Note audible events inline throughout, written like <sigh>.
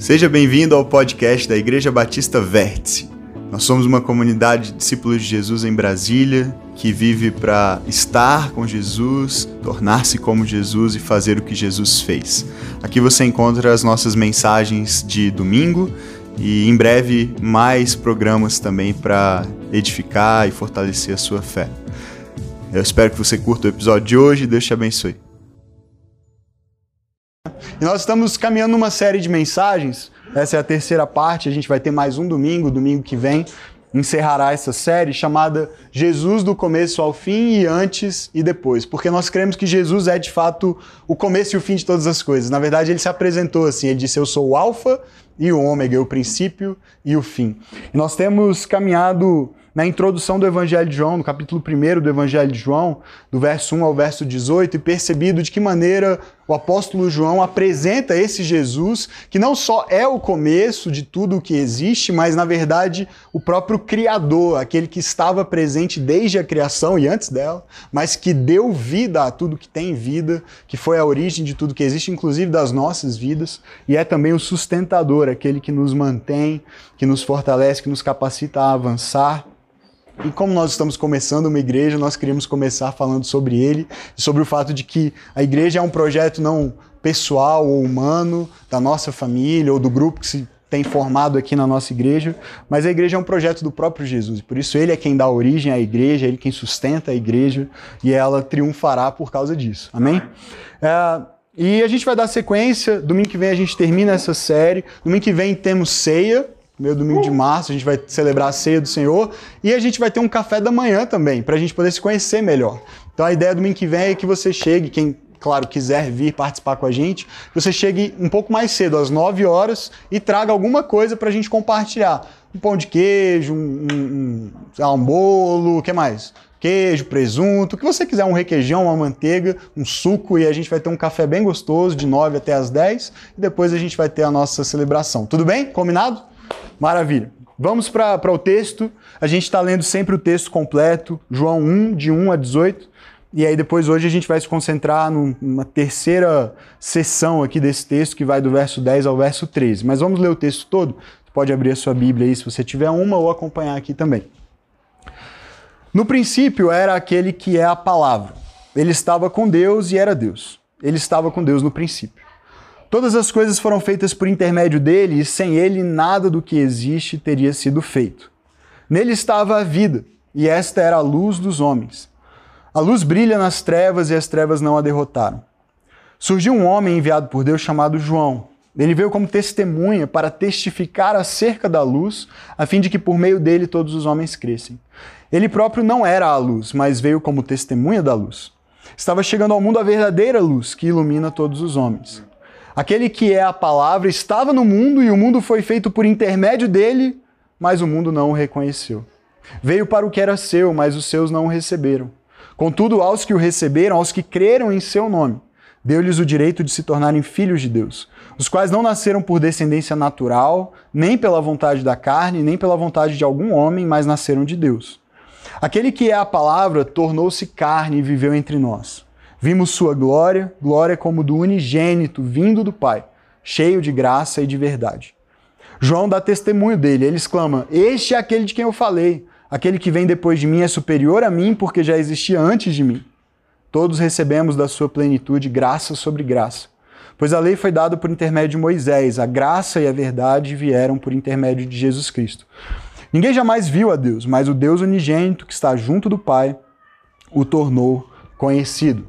Seja bem-vindo ao podcast da Igreja Batista Vértice. Nós somos uma comunidade de discípulos de Jesus em Brasília que vive para estar com Jesus, tornar-se como Jesus e fazer o que Jesus fez. Aqui você encontra as nossas mensagens de domingo e em breve mais programas também para edificar e fortalecer a sua fé. Eu espero que você curta o episódio de hoje e Deus te abençoe. E nós estamos caminhando numa série de mensagens. Essa é a terceira parte. A gente vai ter mais um domingo, domingo que vem encerrará essa série chamada Jesus do começo ao fim e antes e depois, porque nós cremos que Jesus é de fato o começo e o fim de todas as coisas. Na verdade, ele se apresentou assim, ele disse: "Eu sou o alfa e o ômega, o princípio e o fim". E nós temos caminhado na introdução do Evangelho de João, no capítulo 1 do Evangelho de João, do verso 1 ao verso 18, e percebido de que maneira o apóstolo João apresenta esse Jesus, que não só é o começo de tudo o que existe, mas na verdade o próprio Criador, aquele que estava presente desde a criação e antes dela, mas que deu vida a tudo que tem vida, que foi a origem de tudo que existe, inclusive das nossas vidas, e é também o sustentador, aquele que nos mantém, que nos fortalece, que nos capacita a avançar e como nós estamos começando uma igreja, nós queríamos começar falando sobre ele, sobre o fato de que a igreja é um projeto não pessoal ou humano da nossa família ou do grupo que se tem formado aqui na nossa igreja, mas a igreja é um projeto do próprio Jesus. Por isso ele é quem dá origem à igreja, ele quem sustenta a igreja e ela triunfará por causa disso. Amém? É, e a gente vai dar sequência. Domingo que vem a gente termina essa série. Domingo que vem temos ceia primeiro domingo de março, a gente vai celebrar a ceia do Senhor e a gente vai ter um café da manhã também, para a gente poder se conhecer melhor. Então a ideia do domingo que vem é que você chegue, quem, claro, quiser vir participar com a gente, você chegue um pouco mais cedo, às 9 horas, e traga alguma coisa para a gente compartilhar. Um pão de queijo, um, um, um, um bolo, o que mais? queijo, presunto, o que você quiser, um requeijão, uma manteiga, um suco e a gente vai ter um café bem gostoso de 9 até as 10 e depois a gente vai ter a nossa celebração. Tudo bem? Combinado? Maravilha. Vamos para o texto. A gente está lendo sempre o texto completo, João 1, de 1 a 18. E aí depois hoje a gente vai se concentrar numa terceira sessão aqui desse texto, que vai do verso 10 ao verso 13. Mas vamos ler o texto todo? Você pode abrir a sua Bíblia aí se você tiver uma ou acompanhar aqui também. No princípio era aquele que é a palavra. Ele estava com Deus e era Deus. Ele estava com Deus no princípio. Todas as coisas foram feitas por intermédio dele, e sem ele nada do que existe teria sido feito. Nele estava a vida, e esta era a luz dos homens. A luz brilha nas trevas, e as trevas não a derrotaram. Surgiu um homem enviado por Deus chamado João. Ele veio como testemunha para testificar acerca da luz, a fim de que por meio dele todos os homens crescem. Ele próprio não era a luz, mas veio como testemunha da luz. Estava chegando ao mundo a verdadeira luz que ilumina todos os homens. Aquele que é a palavra estava no mundo e o mundo foi feito por intermédio dele, mas o mundo não o reconheceu. Veio para o que era seu, mas os seus não o receberam. Contudo, aos que o receberam, aos que creram em seu nome, deu-lhes o direito de se tornarem filhos de Deus, os quais não nasceram por descendência natural, nem pela vontade da carne, nem pela vontade de algum homem, mas nasceram de Deus. Aquele que é a palavra tornou-se carne e viveu entre nós. Vimos sua glória, glória como do unigênito vindo do Pai, cheio de graça e de verdade. João dá testemunho dele, ele exclama: Este é aquele de quem eu falei. Aquele que vem depois de mim é superior a mim, porque já existia antes de mim. Todos recebemos da sua plenitude graça sobre graça. Pois a lei foi dada por intermédio de Moisés, a graça e a verdade vieram por intermédio de Jesus Cristo. Ninguém jamais viu a Deus, mas o Deus unigênito que está junto do Pai o tornou conhecido.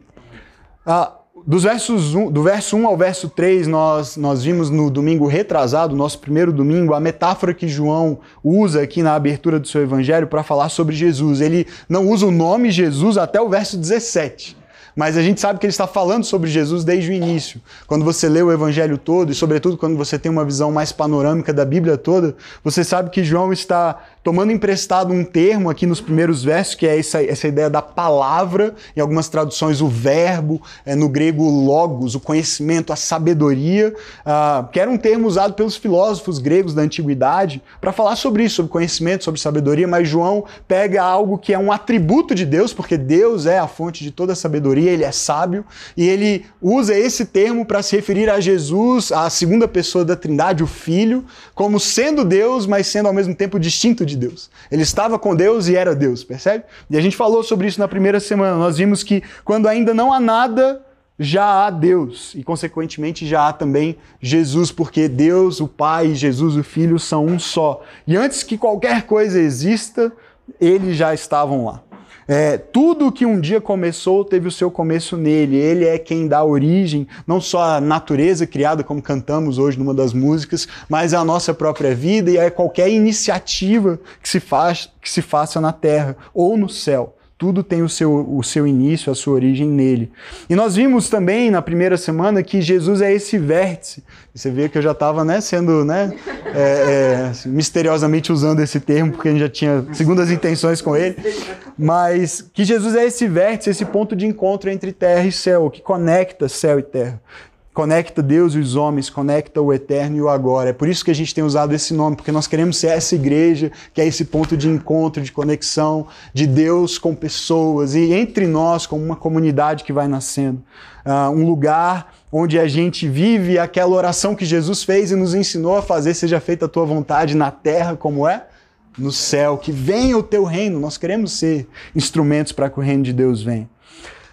Ah, dos versos do verso 1 ao verso 3, nós, nós vimos no domingo retrasado, nosso primeiro domingo, a metáfora que João usa aqui na abertura do seu evangelho para falar sobre Jesus. Ele não usa o nome Jesus até o verso 17. Mas a gente sabe que ele está falando sobre Jesus desde o início. Quando você lê o evangelho todo, e sobretudo quando você tem uma visão mais panorâmica da Bíblia toda, você sabe que João está tomando emprestado um termo aqui nos primeiros versos, que é essa, essa ideia da palavra, em algumas traduções o verbo, é, no grego logos, o conhecimento, a sabedoria, uh, que era um termo usado pelos filósofos gregos da antiguidade para falar sobre isso, sobre conhecimento, sobre sabedoria, mas João pega algo que é um atributo de Deus, porque Deus é a fonte de toda a sabedoria, sabedoria, ele é sábio, e ele usa esse termo para se referir a Jesus, a segunda pessoa da Trindade, o Filho, como sendo Deus, mas sendo ao mesmo tempo distinto de Deus. Ele estava com Deus e era Deus, percebe? E a gente falou sobre isso na primeira semana. Nós vimos que quando ainda não há nada, já há Deus e, consequentemente, já há também Jesus, porque Deus, o Pai Jesus, o Filho, são um só. E antes que qualquer coisa exista, eles já estavam lá. É, tudo que um dia começou teve o seu começo nele. Ele é quem dá origem, não só à natureza criada, como cantamos hoje numa das músicas, mas à nossa própria vida e a qualquer iniciativa que se, faz, que se faça na terra ou no céu. Tudo tem o seu, o seu início, a sua origem nele. E nós vimos também na primeira semana que Jesus é esse vértice. Você vê que eu já estava né, sendo né, é, é, misteriosamente usando esse termo, porque a gente já tinha segundas intenções com ele. Mas que Jesus é esse vértice, esse ponto de encontro entre terra e céu, que conecta céu e terra. Conecta Deus e os homens, conecta o eterno e o agora. É por isso que a gente tem usado esse nome, porque nós queremos ser essa igreja que é esse ponto de encontro, de conexão de Deus com pessoas e entre nós, como uma comunidade que vai nascendo. Uh, um lugar onde a gente vive aquela oração que Jesus fez e nos ensinou a fazer: seja feita a tua vontade na terra como é no céu. Que venha o teu reino. Nós queremos ser instrumentos para que o reino de Deus venha.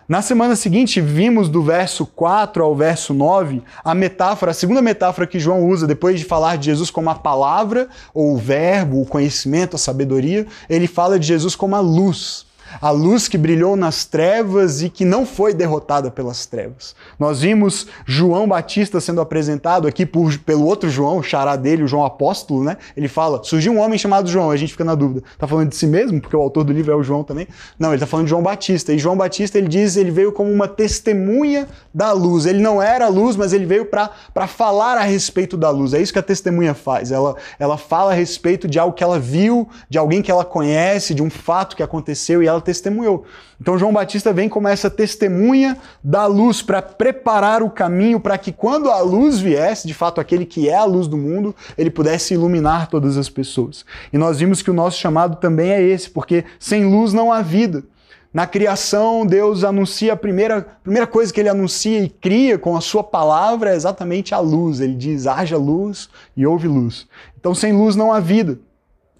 Na semana seguinte, vimos do verso 4 ao verso 9 a metáfora, a segunda metáfora que João usa depois de falar de Jesus como a palavra, ou o verbo, o conhecimento, a sabedoria, ele fala de Jesus como a luz a luz que brilhou nas trevas e que não foi derrotada pelas trevas. Nós vimos João Batista sendo apresentado aqui por, pelo outro João, o xará dele, o João Apóstolo, né? Ele fala: surgiu um homem chamado João, a gente fica na dúvida. Tá falando de si mesmo, porque o autor do livro é o João também? Não, ele tá falando de João Batista. E João Batista, ele diz, ele veio como uma testemunha da luz. Ele não era a luz, mas ele veio para falar a respeito da luz. É isso que a testemunha faz. Ela, ela fala a respeito de algo que ela viu, de alguém que ela conhece, de um fato que aconteceu e ela testemunhou. Então João Batista vem como essa testemunha da luz para preparar o caminho para que quando a luz viesse, de fato aquele que é a luz do mundo, ele pudesse iluminar todas as pessoas. E nós vimos que o nosso chamado também é esse, porque sem luz não há vida. Na criação, Deus anuncia a primeira, primeira coisa que ele anuncia e cria com a sua palavra é exatamente a luz. Ele diz: haja luz e houve luz. Então, sem luz não há vida.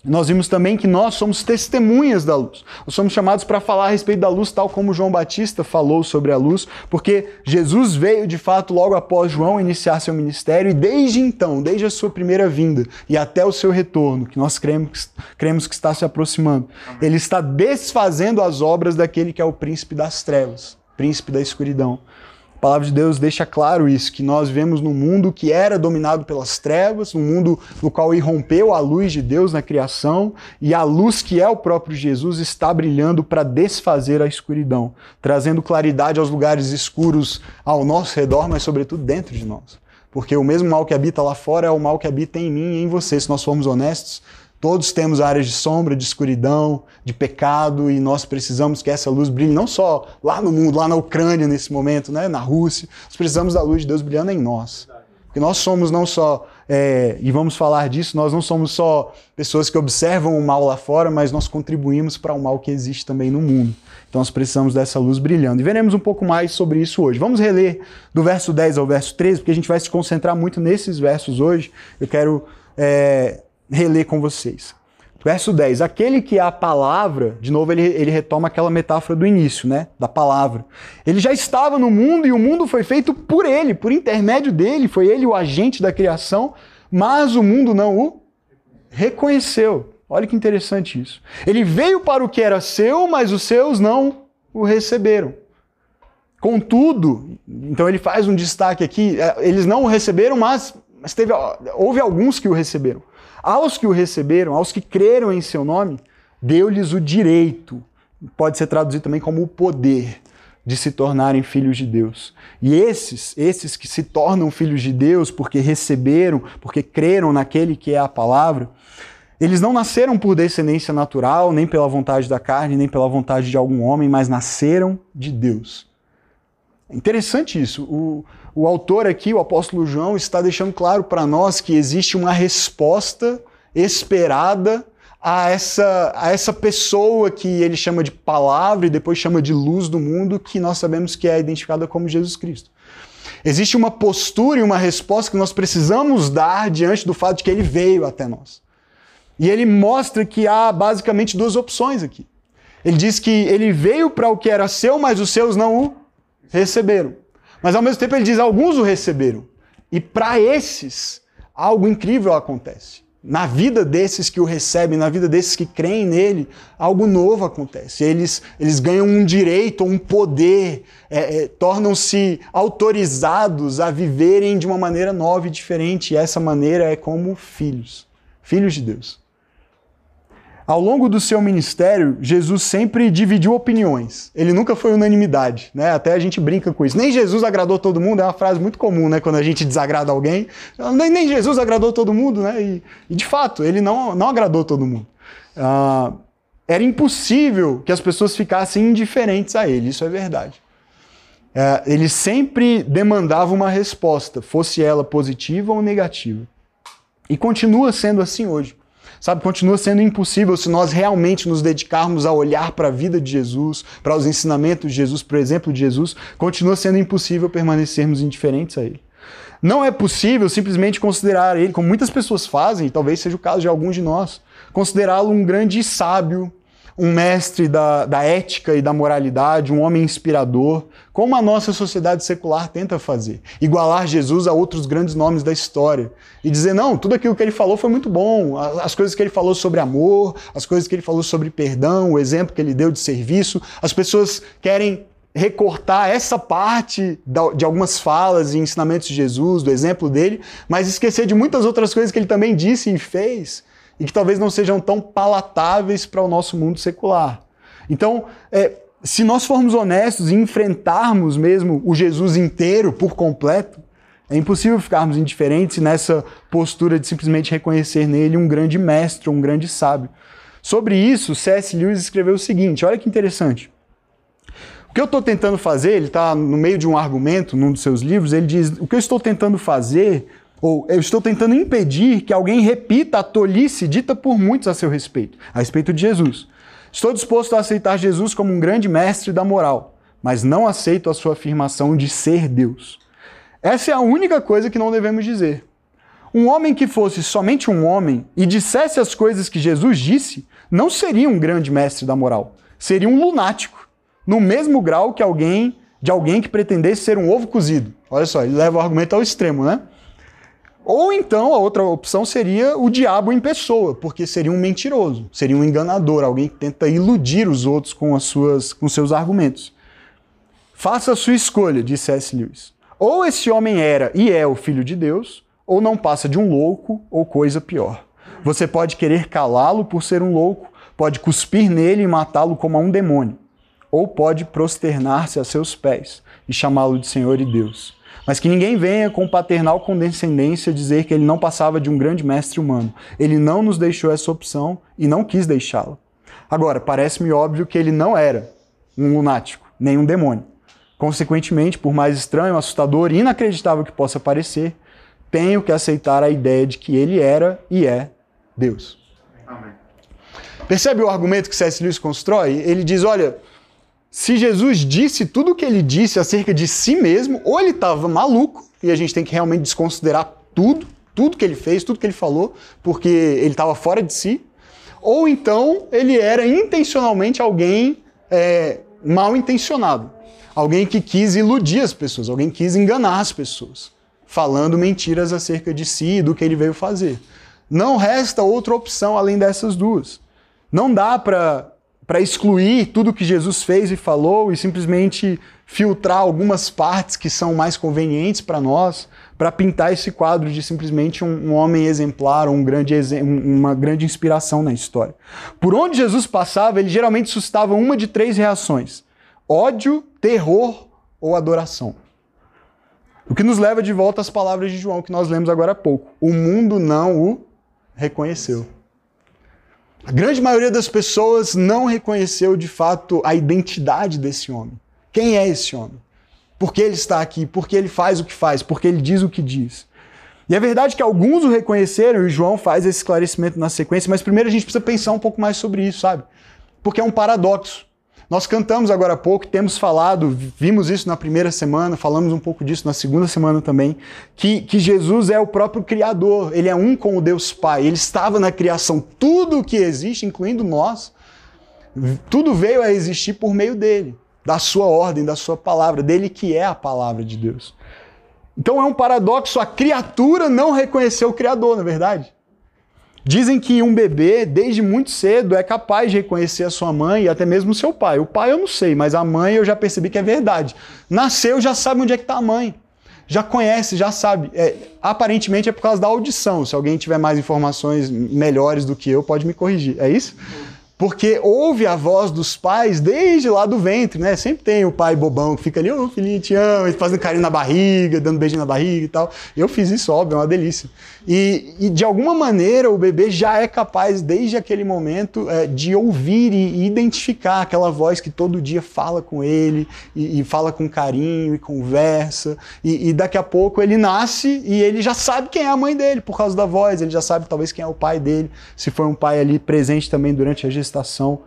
Nós vimos também que nós somos testemunhas da luz. Nós somos chamados para falar a respeito da luz, tal como João Batista falou sobre a luz, porque Jesus veio de fato logo após João iniciar seu ministério e desde então, desde a sua primeira vinda e até o seu retorno, que nós cremos, cremos que está se aproximando, ele está desfazendo as obras daquele que é o príncipe das trevas, príncipe da escuridão. A palavra de Deus deixa claro isso, que nós vivemos num mundo que era dominado pelas trevas, um mundo no qual irrompeu a luz de Deus na criação, e a luz que é o próprio Jesus está brilhando para desfazer a escuridão, trazendo claridade aos lugares escuros ao nosso redor, mas sobretudo dentro de nós. Porque o mesmo mal que habita lá fora é o mal que habita em mim e em você, se nós formos honestos. Todos temos áreas de sombra, de escuridão, de pecado, e nós precisamos que essa luz brilhe não só lá no mundo, lá na Ucrânia nesse momento, né, na Rússia. Nós precisamos da luz de Deus brilhando em nós. Porque nós somos não só, é, e vamos falar disso, nós não somos só pessoas que observam o mal lá fora, mas nós contribuímos para o mal que existe também no mundo. Então nós precisamos dessa luz brilhando. E veremos um pouco mais sobre isso hoje. Vamos reler do verso 10 ao verso 13, porque a gente vai se concentrar muito nesses versos hoje. Eu quero. É, reler com vocês. Verso 10. Aquele que é a palavra, de novo ele, ele retoma aquela metáfora do início, né? Da palavra. Ele já estava no mundo e o mundo foi feito por ele, por intermédio dele, foi ele o agente da criação, mas o mundo não o reconheceu. Olha que interessante isso. Ele veio para o que era seu, mas os seus não o receberam. Contudo, então ele faz um destaque aqui, é, eles não o receberam, mas, mas teve, houve alguns que o receberam. Aos que o receberam, aos que creram em seu nome, deu-lhes o direito, pode ser traduzido também como o poder de se tornarem filhos de Deus. E esses, esses que se tornam filhos de Deus porque receberam, porque creram naquele que é a palavra, eles não nasceram por descendência natural, nem pela vontade da carne, nem pela vontade de algum homem, mas nasceram de Deus. Interessante isso. O, o autor aqui, o apóstolo João, está deixando claro para nós que existe uma resposta esperada a essa, a essa pessoa que ele chama de palavra e depois chama de luz do mundo, que nós sabemos que é identificada como Jesus Cristo. Existe uma postura e uma resposta que nós precisamos dar diante do fato de que ele veio até nós. E ele mostra que há basicamente duas opções aqui. Ele diz que ele veio para o que era seu, mas os seus não o receberam. Mas ao mesmo tempo ele diz alguns o receberam. E para esses, algo incrível acontece na vida desses que o recebem, na vida desses que creem nele, algo novo acontece. Eles, eles ganham um direito, um poder, é, é, tornam-se autorizados a viverem de uma maneira nova e diferente. E essa maneira é como filhos, filhos de Deus. Ao longo do seu ministério, Jesus sempre dividiu opiniões. Ele nunca foi unanimidade, né? Até a gente brinca com isso. Nem Jesus agradou todo mundo, é uma frase muito comum, né? Quando a gente desagrada alguém. Nem, nem Jesus agradou todo mundo, né? E, e, de fato, ele não, não agradou todo mundo. Ah, era impossível que as pessoas ficassem indiferentes a ele, isso é verdade. É, ele sempre demandava uma resposta, fosse ela positiva ou negativa. E continua sendo assim hoje. Sabe, continua sendo impossível se nós realmente nos dedicarmos a olhar para a vida de Jesus, para os ensinamentos de Jesus, para o exemplo de Jesus, continua sendo impossível permanecermos indiferentes a Ele. Não é possível simplesmente considerar Ele, como muitas pessoas fazem, e talvez seja o caso de alguns de nós, considerá-lo um grande sábio, um mestre da, da ética e da moralidade, um homem inspirador, como a nossa sociedade secular tenta fazer. Igualar Jesus a outros grandes nomes da história. E dizer, não, tudo aquilo que ele falou foi muito bom. As coisas que ele falou sobre amor, as coisas que ele falou sobre perdão, o exemplo que ele deu de serviço. As pessoas querem recortar essa parte de algumas falas e ensinamentos de Jesus, do exemplo dele, mas esquecer de muitas outras coisas que ele também disse e fez e que talvez não sejam tão palatáveis para o nosso mundo secular. Então, é, se nós formos honestos e enfrentarmos mesmo o Jesus inteiro, por completo, é impossível ficarmos indiferentes nessa postura de simplesmente reconhecer nele um grande mestre, um grande sábio. Sobre isso, C.S. Lewis escreveu o seguinte: olha que interessante. O que eu estou tentando fazer, ele está no meio de um argumento num dos seus livros, ele diz: o que eu estou tentando fazer ou eu estou tentando impedir que alguém repita a tolice dita por muitos a seu respeito, a respeito de Jesus. Estou disposto a aceitar Jesus como um grande mestre da moral, mas não aceito a sua afirmação de ser Deus. Essa é a única coisa que não devemos dizer. Um homem que fosse somente um homem e dissesse as coisas que Jesus disse, não seria um grande mestre da moral, seria um lunático, no mesmo grau que alguém de alguém que pretendesse ser um ovo cozido. Olha só, ele leva o argumento ao extremo, né? Ou então a outra opção seria o diabo em pessoa, porque seria um mentiroso, seria um enganador, alguém que tenta iludir os outros com as suas com seus argumentos. Faça a sua escolha, disse C.S. Lewis. Ou esse homem era e é o filho de Deus, ou não passa de um louco ou coisa pior. Você pode querer calá-lo por ser um louco, pode cuspir nele e matá-lo como a um demônio, ou pode prosternar-se a seus pés e chamá-lo de Senhor e Deus. Mas que ninguém venha com paternal condescendência dizer que ele não passava de um grande mestre humano. Ele não nos deixou essa opção e não quis deixá-la. Agora, parece-me óbvio que ele não era um lunático, nem um demônio. Consequentemente, por mais estranho, assustador e inacreditável que possa parecer, tenho que aceitar a ideia de que ele era e é Deus. Amém. Percebe o argumento que C.S. Lewis constrói? Ele diz: olha, se Jesus disse tudo o que ele disse acerca de si mesmo, ou ele estava maluco, e a gente tem que realmente desconsiderar tudo, tudo que ele fez, tudo que ele falou, porque ele estava fora de si, ou então ele era intencionalmente alguém é, mal intencionado, alguém que quis iludir as pessoas, alguém quis enganar as pessoas, falando mentiras acerca de si e do que ele veio fazer. Não resta outra opção além dessas duas. Não dá para para excluir tudo que Jesus fez e falou e simplesmente filtrar algumas partes que são mais convenientes para nós, para pintar esse quadro de simplesmente um, um homem exemplar, um grande, uma grande inspiração na história. Por onde Jesus passava, ele geralmente suscitava uma de três reações: ódio, terror ou adoração. O que nos leva de volta às palavras de João que nós lemos agora há pouco. O mundo não o reconheceu. A grande maioria das pessoas não reconheceu de fato a identidade desse homem. Quem é esse homem? Por que ele está aqui? Por que ele faz o que faz? Por que ele diz o que diz? E é verdade que alguns o reconheceram, e João faz esse esclarecimento na sequência, mas primeiro a gente precisa pensar um pouco mais sobre isso, sabe? Porque é um paradoxo. Nós cantamos agora há pouco, temos falado, vimos isso na primeira semana, falamos um pouco disso na segunda semana também, que, que Jesus é o próprio Criador, ele é um com o Deus Pai, ele estava na criação. Tudo o que existe, incluindo nós, tudo veio a existir por meio dele, da sua ordem, da sua palavra, dele que é a palavra de Deus. Então é um paradoxo a criatura não reconhecer o Criador, na é verdade. Dizem que um bebê, desde muito cedo, é capaz de reconhecer a sua mãe e até mesmo o seu pai. O pai eu não sei, mas a mãe eu já percebi que é verdade. Nasceu, já sabe onde é que está a mãe. Já conhece, já sabe. É, aparentemente é por causa da audição. Se alguém tiver mais informações melhores do que eu, pode me corrigir. É isso? porque ouve a voz dos pais desde lá do ventre, né? Sempre tem o pai bobão que fica ali, ô oh, filhinho, te amo, fazendo carinho na barriga, dando beijinho na barriga e tal. Eu fiz isso, óbvio, é uma delícia. E, e de alguma maneira o bebê já é capaz, desde aquele momento, é, de ouvir e identificar aquela voz que todo dia fala com ele, e, e fala com carinho e conversa. E, e daqui a pouco ele nasce e ele já sabe quem é a mãe dele por causa da voz, ele já sabe talvez quem é o pai dele, se foi um pai ali presente também durante a gestação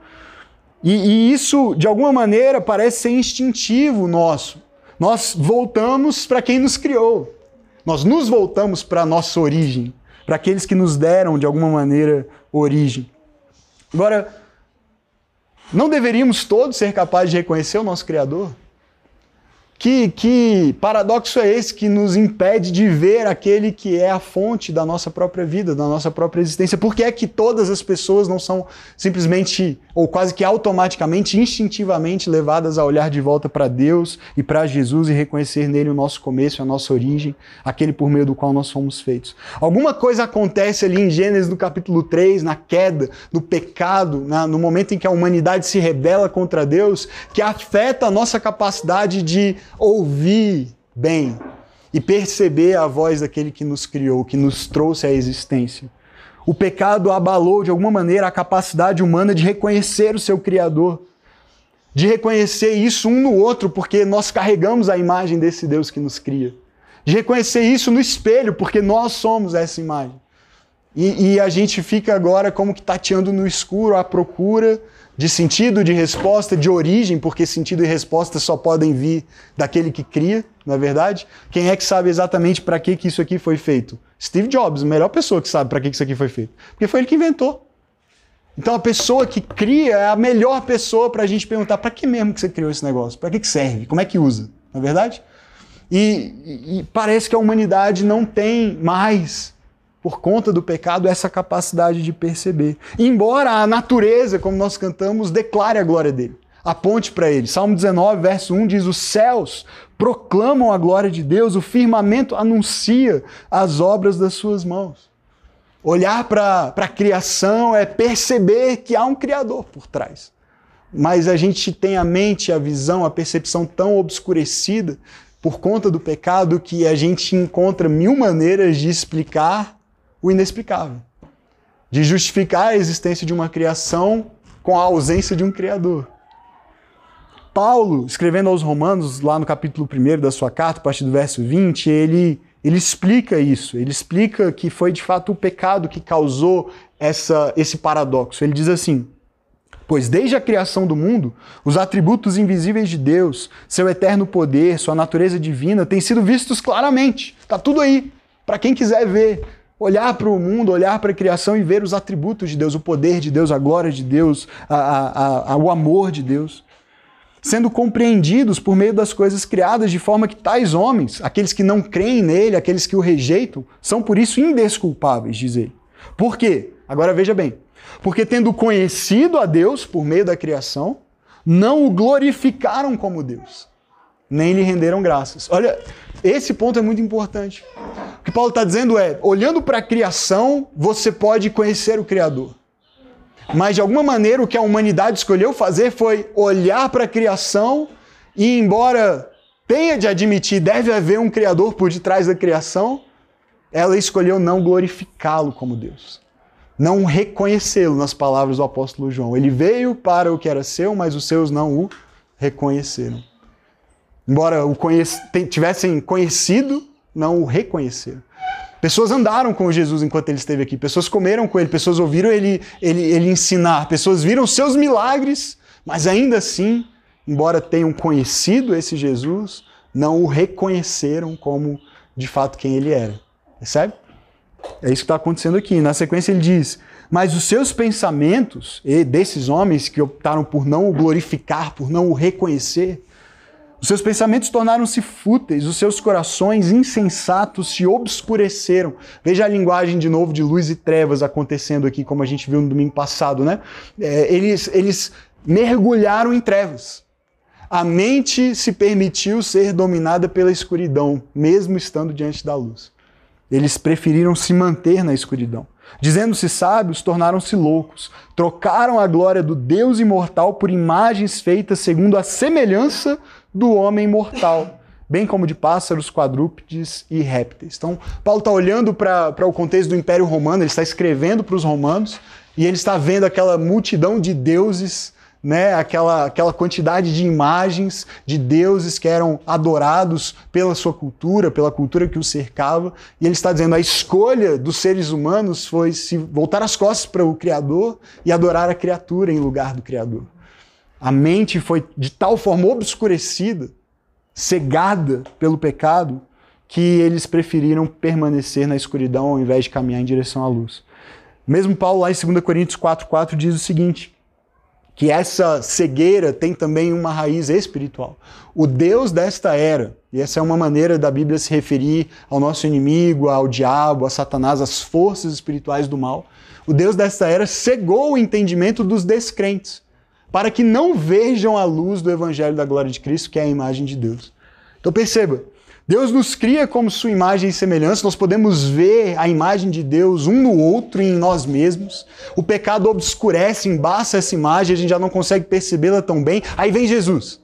e isso, de alguma maneira, parece ser instintivo nosso. Nós voltamos para quem nos criou. Nós nos voltamos para a nossa origem, para aqueles que nos deram, de alguma maneira, origem. Agora, não deveríamos todos ser capazes de reconhecer o nosso Criador? Que, que paradoxo é esse que nos impede de ver aquele que é a fonte da nossa própria vida, da nossa própria existência? Por que é que todas as pessoas não são simplesmente, ou quase que automaticamente, instintivamente levadas a olhar de volta para Deus e para Jesus e reconhecer nele o nosso começo, a nossa origem, aquele por meio do qual nós fomos feitos? Alguma coisa acontece ali em Gênesis no capítulo 3, na queda, no pecado, na, no momento em que a humanidade se rebela contra Deus, que afeta a nossa capacidade de ouvir bem e perceber a voz daquele que nos criou, que nos trouxe à existência. O pecado abalou de alguma maneira a capacidade humana de reconhecer o seu Criador, de reconhecer isso um no outro, porque nós carregamos a imagem desse Deus que nos cria, de reconhecer isso no espelho, porque nós somos essa imagem. E, e a gente fica agora como que tateando no escuro à procura de sentido, de resposta, de origem, porque sentido e resposta só podem vir daquele que cria, não é verdade? Quem é que sabe exatamente para que, que isso aqui foi feito? Steve Jobs, a melhor pessoa que sabe para que, que isso aqui foi feito. Porque foi ele que inventou. Então a pessoa que cria é a melhor pessoa para a gente perguntar para que mesmo que você criou esse negócio? Para que, que serve? Como é que usa? Não é verdade? E, e parece que a humanidade não tem mais por conta do pecado, essa capacidade de perceber. Embora a natureza, como nós cantamos, declare a glória dele, aponte para ele. Salmo 19, verso 1 diz: Os céus proclamam a glória de Deus, o firmamento anuncia as obras das suas mãos. Olhar para a criação é perceber que há um Criador por trás. Mas a gente tem a mente, a visão, a percepção tão obscurecida por conta do pecado que a gente encontra mil maneiras de explicar o inexplicável, de justificar a existência de uma criação com a ausência de um Criador. Paulo, escrevendo aos Romanos, lá no capítulo 1 da sua carta, a partir do verso 20, ele, ele explica isso. Ele explica que foi de fato o pecado que causou essa, esse paradoxo. Ele diz assim: Pois desde a criação do mundo, os atributos invisíveis de Deus, seu eterno poder, sua natureza divina, têm sido vistos claramente. Está tudo aí, para quem quiser ver olhar para o mundo, olhar para a criação e ver os atributos de Deus, o poder de Deus, a glória de Deus, a, a, a, o amor de Deus, sendo compreendidos por meio das coisas criadas, de forma que tais homens, aqueles que não creem nele, aqueles que o rejeitam, são por isso indesculpáveis, diz ele. Por quê? Agora veja bem. Porque tendo conhecido a Deus por meio da criação, não o glorificaram como Deus, nem lhe renderam graças. Olha, esse ponto é muito importante. O que Paulo está dizendo é: olhando para a criação, você pode conhecer o Criador. Mas de alguma maneira o que a humanidade escolheu fazer foi olhar para a criação e, embora tenha de admitir deve haver um Criador por detrás da criação, ela escolheu não glorificá-lo como Deus. Não reconhecê-lo, nas palavras do apóstolo João. Ele veio para o que era seu, mas os seus não o reconheceram. Embora o conhec tivessem conhecido, não o reconheceram. Pessoas andaram com Jesus enquanto ele esteve aqui, pessoas comeram com ele, pessoas ouviram ele, ele, ele ensinar, pessoas viram seus milagres, mas ainda assim, embora tenham conhecido esse Jesus, não o reconheceram como de fato quem ele era. Percebe? É isso que está acontecendo aqui. Na sequência ele diz: Mas os seus pensamentos, e desses homens que optaram por não o glorificar, por não o reconhecer, os seus pensamentos tornaram-se fúteis, os seus corações insensatos se obscureceram. Veja a linguagem de novo de luz e trevas acontecendo aqui, como a gente viu no domingo passado, né? É, eles, eles mergulharam em trevas. A mente se permitiu ser dominada pela escuridão, mesmo estando diante da luz. Eles preferiram se manter na escuridão. Dizendo-se sábios, tornaram-se loucos. Trocaram a glória do Deus imortal por imagens feitas segundo a semelhança do homem mortal, bem como de pássaros, quadrúpedes e répteis. Então, Paulo está olhando para o contexto do Império Romano, ele está escrevendo para os romanos e ele está vendo aquela multidão de deuses né, aquela, aquela quantidade de imagens de deuses que eram adorados pela sua cultura, pela cultura que os cercava, e ele está dizendo a escolha dos seres humanos foi se voltar as costas para o Criador e adorar a criatura em lugar do Criador. A mente foi de tal forma obscurecida, cegada pelo pecado, que eles preferiram permanecer na escuridão ao invés de caminhar em direção à luz. Mesmo Paulo, lá em 2 Coríntios 4,4, diz o seguinte: que essa cegueira tem também uma raiz espiritual. O Deus desta era, e essa é uma maneira da Bíblia se referir ao nosso inimigo, ao diabo, a Satanás, às forças espirituais do mal. O Deus desta era cegou o entendimento dos descrentes para que não vejam a luz do Evangelho da glória de Cristo, que é a imagem de Deus. Então perceba, Deus nos cria como sua imagem e semelhança, nós podemos ver a imagem de Deus um no outro e em nós mesmos. O pecado obscurece, embaça essa imagem, a gente já não consegue percebê-la tão bem. Aí vem Jesus.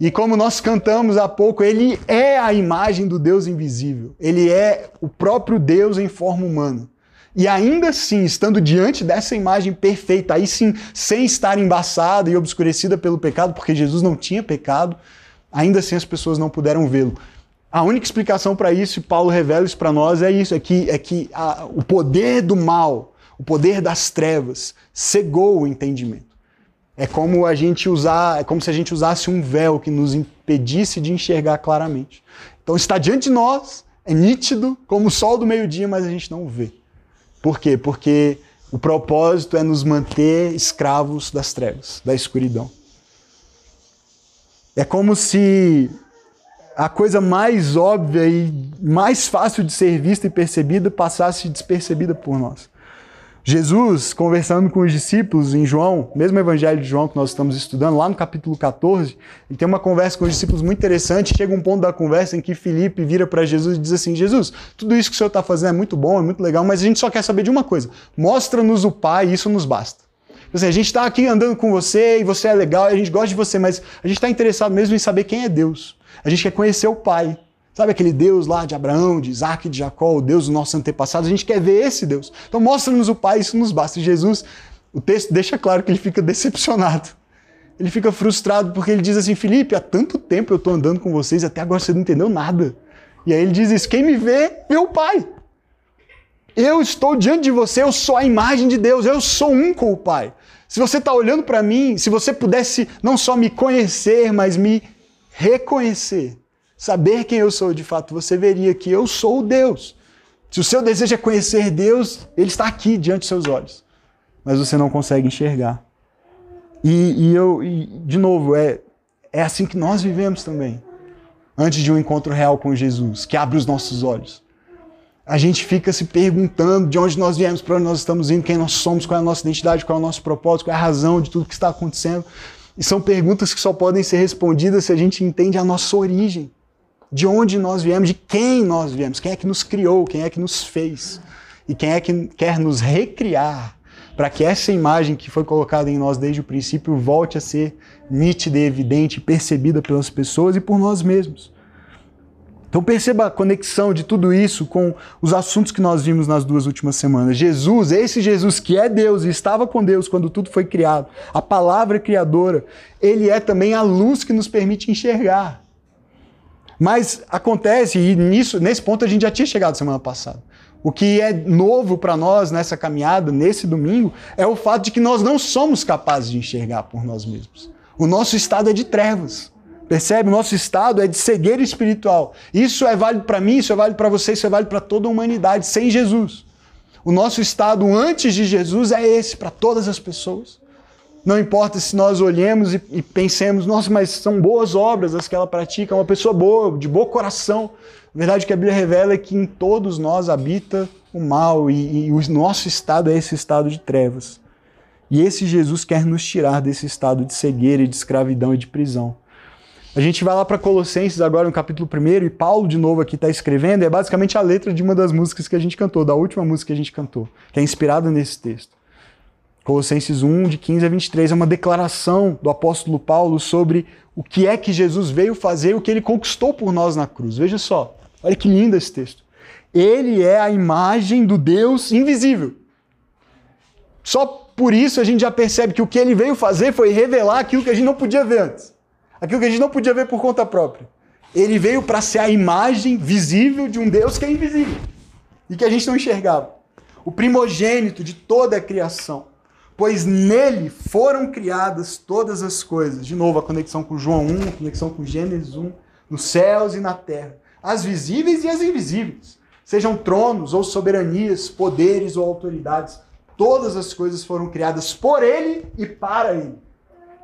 E como nós cantamos há pouco, ele é a imagem do Deus invisível. Ele é o próprio Deus em forma humana. E ainda assim, estando diante dessa imagem perfeita, aí sim, sem estar embaçada e obscurecida pelo pecado, porque Jesus não tinha pecado, ainda assim as pessoas não puderam vê-lo. A única explicação para isso, e Paulo revela isso para nós, é isso: é que, é que a, o poder do mal, o poder das trevas, cegou o entendimento. É como a gente usar, é como se a gente usasse um véu que nos impedisse de enxergar claramente. Então está diante de nós, é nítido, como o sol do meio-dia, mas a gente não vê. Por quê? Porque o propósito é nos manter escravos das trevas, da escuridão. É como se a coisa mais óbvia e mais fácil de ser vista e percebida passasse despercebida por nós. Jesus, conversando com os discípulos em João, mesmo evangelho de João que nós estamos estudando, lá no capítulo 14, ele tem uma conversa com os discípulos muito interessante. Chega um ponto da conversa em que Felipe vira para Jesus e diz assim: Jesus, tudo isso que o senhor está fazendo é muito bom, é muito legal, mas a gente só quer saber de uma coisa: mostra-nos o Pai, e isso nos basta. Assim, a gente está aqui andando com você e você é legal, a gente gosta de você, mas a gente está interessado mesmo em saber quem é Deus. A gente quer conhecer o Pai. Sabe aquele Deus lá de Abraão, de Isaac, de Jacó, o Deus dos nossos antepassados? A gente quer ver esse Deus. Então mostra-nos o Pai, isso nos basta. E Jesus, o texto deixa claro que ele fica decepcionado. Ele fica frustrado porque ele diz assim: Felipe, há tanto tempo eu estou andando com vocês, até agora você não entendeu nada. E aí ele diz isso: quem me vê, vê o Pai. Eu estou diante de você, eu sou a imagem de Deus, eu sou um com o Pai. Se você está olhando para mim, se você pudesse não só me conhecer, mas me reconhecer, saber quem eu sou de fato, você veria que eu sou Deus. Se o seu desejo é conhecer Deus, ele está aqui diante dos seus olhos, mas você não consegue enxergar. E, e eu, e, de novo, é, é assim que nós vivemos também, antes de um encontro real com Jesus, que abre os nossos olhos. A gente fica se perguntando de onde nós viemos, para onde nós estamos indo, quem nós somos, qual é a nossa identidade, qual é o nosso propósito, qual é a razão de tudo que está acontecendo. E são perguntas que só podem ser respondidas se a gente entende a nossa origem de onde nós viemos, de quem nós viemos, quem é que nos criou, quem é que nos fez e quem é que quer nos recriar para que essa imagem que foi colocada em nós desde o princípio volte a ser nítida, evidente, percebida pelas pessoas e por nós mesmos. Então perceba a conexão de tudo isso com os assuntos que nós vimos nas duas últimas semanas. Jesus, esse Jesus que é Deus e estava com Deus quando tudo foi criado, a palavra criadora, ele é também a luz que nos permite enxergar. Mas acontece, e nisso, nesse ponto a gente já tinha chegado semana passada. O que é novo para nós nessa caminhada, nesse domingo, é o fato de que nós não somos capazes de enxergar por nós mesmos. O nosso estado é de trevas. Percebe? O nosso estado é de cegueira espiritual. Isso é válido para mim, isso é válido para você, isso é válido para toda a humanidade sem Jesus. O nosso estado antes de Jesus é esse para todas as pessoas. Não importa se nós olhemos e, e, pensemos, nossa, mas são boas obras as que ela pratica, é uma pessoa boa, de bom coração. A verdade que a Bíblia revela é que em todos nós habita o mal e, e o nosso estado é esse estado de trevas. E esse Jesus quer nos tirar desse estado de cegueira e de escravidão e de prisão. A gente vai lá para Colossenses agora no capítulo 1 e Paulo de novo aqui está escrevendo, é basicamente a letra de uma das músicas que a gente cantou, da última música que a gente cantou, que é inspirada nesse texto. Colossenses 1, de 15 a 23, é uma declaração do apóstolo Paulo sobre o que é que Jesus veio fazer, o que ele conquistou por nós na cruz. Veja só, olha que lindo esse texto. Ele é a imagem do Deus invisível. Só por isso a gente já percebe que o que ele veio fazer foi revelar aquilo que a gente não podia ver antes. Aquilo que a gente não podia ver por conta própria. Ele veio para ser a imagem visível de um Deus que é invisível e que a gente não enxergava. O primogênito de toda a criação. Pois nele foram criadas todas as coisas. De novo, a conexão com João 1, a conexão com Gênesis 1, nos céus e na terra. As visíveis e as invisíveis. Sejam tronos ou soberanias, poderes ou autoridades. Todas as coisas foram criadas por ele e para ele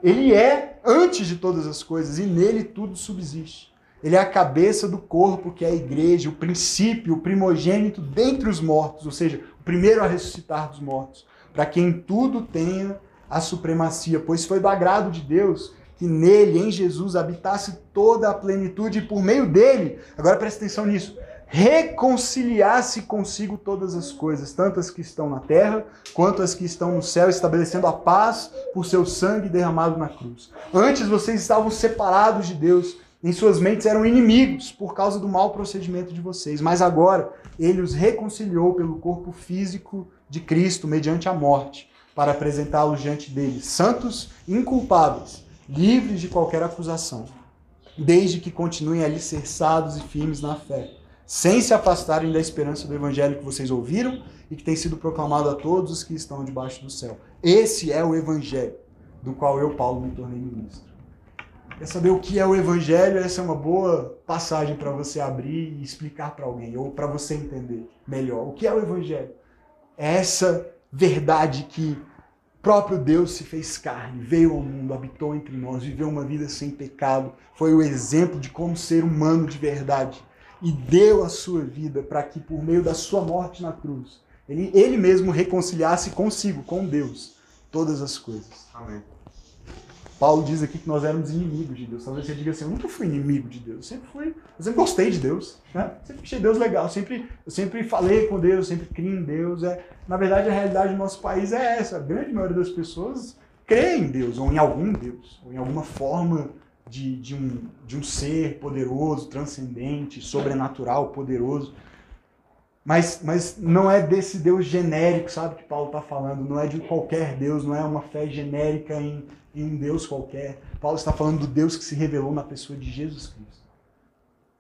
ele é antes de todas as coisas e nele tudo subsiste. Ele é a cabeça do corpo, que é a igreja, o princípio, o primogênito dentre os mortos, ou seja, o primeiro a ressuscitar dos mortos, para quem tudo tenha a supremacia, pois foi do agrado de Deus que nele, em Jesus, habitasse toda a plenitude e por meio dele, agora presta atenção nisso, reconciliasse consigo todas as coisas, tanto as que estão na terra quanto as que estão no céu, estabelecendo a paz por seu sangue derramado na cruz. Antes vocês estavam separados de Deus, em suas mentes eram inimigos por causa do mau procedimento de vocês, mas agora ele os reconciliou pelo corpo físico de Cristo mediante a morte, para apresentá-los diante dele, santos inculpáveis, livres de qualquer acusação, desde que continuem alicerçados e firmes na fé sem se afastarem da esperança do evangelho que vocês ouviram e que tem sido proclamado a todos os que estão debaixo do céu. Esse é o evangelho do qual eu, Paulo, me tornei ministro. Quer saber o que é o evangelho? Essa é uma boa passagem para você abrir e explicar para alguém, ou para você entender melhor. O que é o evangelho? É essa verdade que próprio Deus se fez carne, veio ao mundo, habitou entre nós, viveu uma vida sem pecado, foi o exemplo de como ser humano de verdade e deu a sua vida para que, por meio da sua morte na cruz, ele, ele mesmo reconciliasse consigo, com Deus, todas as coisas. Amém. Paulo diz aqui que nós éramos inimigos de Deus. Talvez você diga assim, eu nunca fui inimigo de Deus. Eu sempre fui, eu sempre gostei de Deus. Né? Sempre achei Deus legal. Eu sempre, eu sempre falei com Deus, sempre criei em Deus. É, na verdade, a realidade do nosso país é essa. A grande maioria das pessoas crê em Deus, ou em algum Deus, ou em alguma forma de, de, um, de um ser poderoso, transcendente, sobrenatural, poderoso. Mas, mas não é desse Deus genérico, sabe, que Paulo está falando. Não é de qualquer Deus, não é uma fé genérica em, em um Deus qualquer. Paulo está falando do Deus que se revelou na pessoa de Jesus Cristo.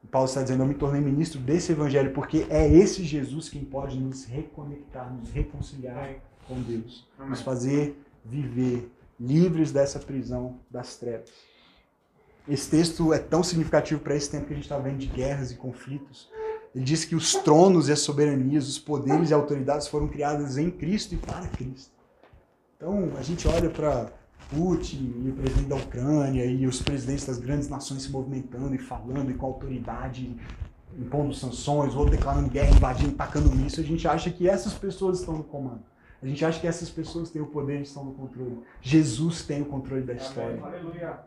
E Paulo está dizendo: Eu me tornei ministro desse evangelho, porque é esse Jesus quem pode nos reconectar, nos reconciliar com Deus, nos fazer viver livres dessa prisão das trevas. Esse texto é tão significativo para esse tempo que a gente está vendo de guerras e conflitos. Ele diz que os tronos e as soberanias, os poderes e autoridades foram criados em Cristo e para Cristo. Então, a gente olha para Putin e o presidente da Ucrânia e os presidentes das grandes nações se movimentando e falando e com autoridade impondo sanções, ou declarando guerra, invadindo, tacando nisso, a gente acha que essas pessoas estão no comando. A gente acha que essas pessoas têm o poder e estão no controle. Jesus tem o controle da história. Aleluia.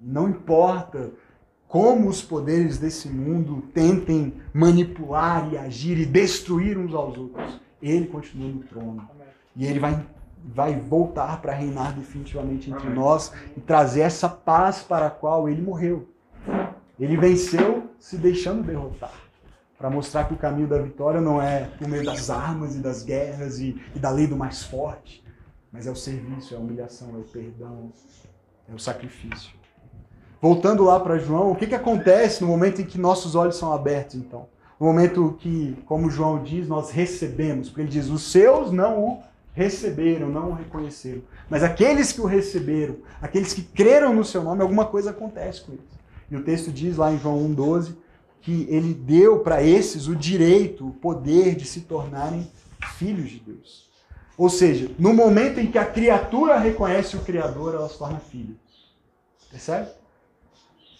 Não importa como os poderes desse mundo tentem manipular e agir e destruir uns aos outros, ele continua no trono. E ele vai, vai voltar para reinar definitivamente entre Amém. nós e trazer essa paz para a qual ele morreu. Ele venceu se deixando derrotar. Para mostrar que o caminho da vitória não é por meio das armas e das guerras e, e da lei do mais forte, mas é o serviço, é a humilhação, é o perdão, é o sacrifício. Voltando lá para João, o que, que acontece no momento em que nossos olhos são abertos, então? No momento que, como João diz, nós recebemos, porque ele diz: os seus não o receberam, não o reconheceram. Mas aqueles que o receberam, aqueles que creram no seu nome, alguma coisa acontece com eles. E o texto diz lá em João 1,12 que ele deu para esses o direito, o poder de se tornarem filhos de Deus. Ou seja, no momento em que a criatura reconhece o Criador, ela se torna filha. Percebe?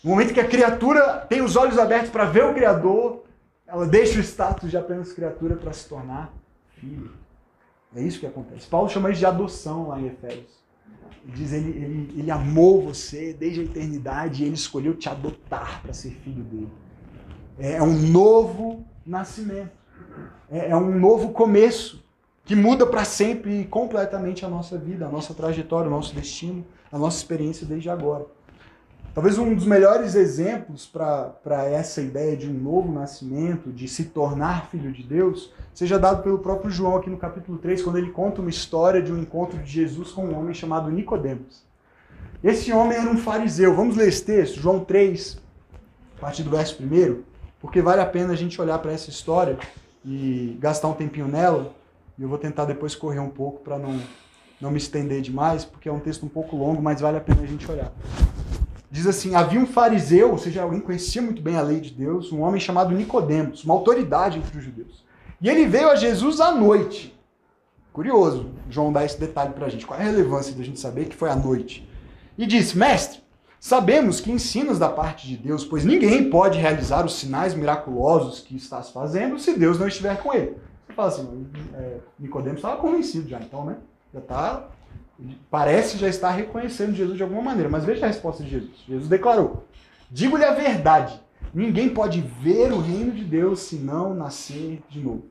No momento que a criatura tem os olhos abertos para ver o Criador, ela deixa o status de apenas criatura para se tornar filho. É isso que acontece. Paulo chama isso de adoção lá em Efésios. Ele diz ele, ele, ele amou você desde a eternidade e ele escolheu te adotar para ser filho dele. É um novo nascimento. É, é um novo começo que muda para sempre e completamente a nossa vida, a nossa trajetória, o nosso destino, a nossa experiência desde agora. Talvez um dos melhores exemplos para essa ideia de um novo nascimento, de se tornar filho de Deus, seja dado pelo próprio João aqui no capítulo 3, quando ele conta uma história de um encontro de Jesus com um homem chamado Nicodemos. Esse homem era um fariseu. Vamos ler esse texto, João 3, a partir do verso 1, porque vale a pena a gente olhar para essa história e gastar um tempinho nela. E eu vou tentar depois correr um pouco para não, não me estender demais, porque é um texto um pouco longo, mas vale a pena a gente olhar. Diz assim: havia um fariseu, ou seja, alguém conhecia muito bem a lei de Deus, um homem chamado Nicodemos, uma autoridade entre os judeus. E ele veio a Jesus à noite. Curioso, João dá esse detalhe para a gente. Qual é a relevância da gente saber que foi à noite? E disse: Mestre, sabemos que ensinas da parte de Deus, pois ninguém pode realizar os sinais miraculosos que estás fazendo se Deus não estiver com ele. Você fala assim, é, Nicodemos estava convencido já, então, né? Já está parece já estar reconhecendo Jesus de alguma maneira. Mas veja a resposta de Jesus. Jesus declarou: Digo-lhe a verdade, ninguém pode ver o reino de Deus se não nascer de novo.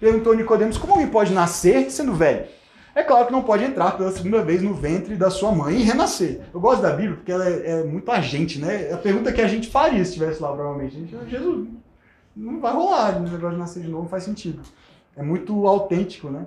Perguntou Nicodemos: Como alguém pode nascer sendo velho? É claro que não pode entrar pela segunda vez no ventre da sua mãe e renascer. Eu gosto da Bíblia porque ela é, é muito agente, né? É a pergunta que a gente faria se estivesse lá, provavelmente. Gente, Jesus, não vai rolar o negócio de nascer de novo, não faz sentido. É muito autêntico, né?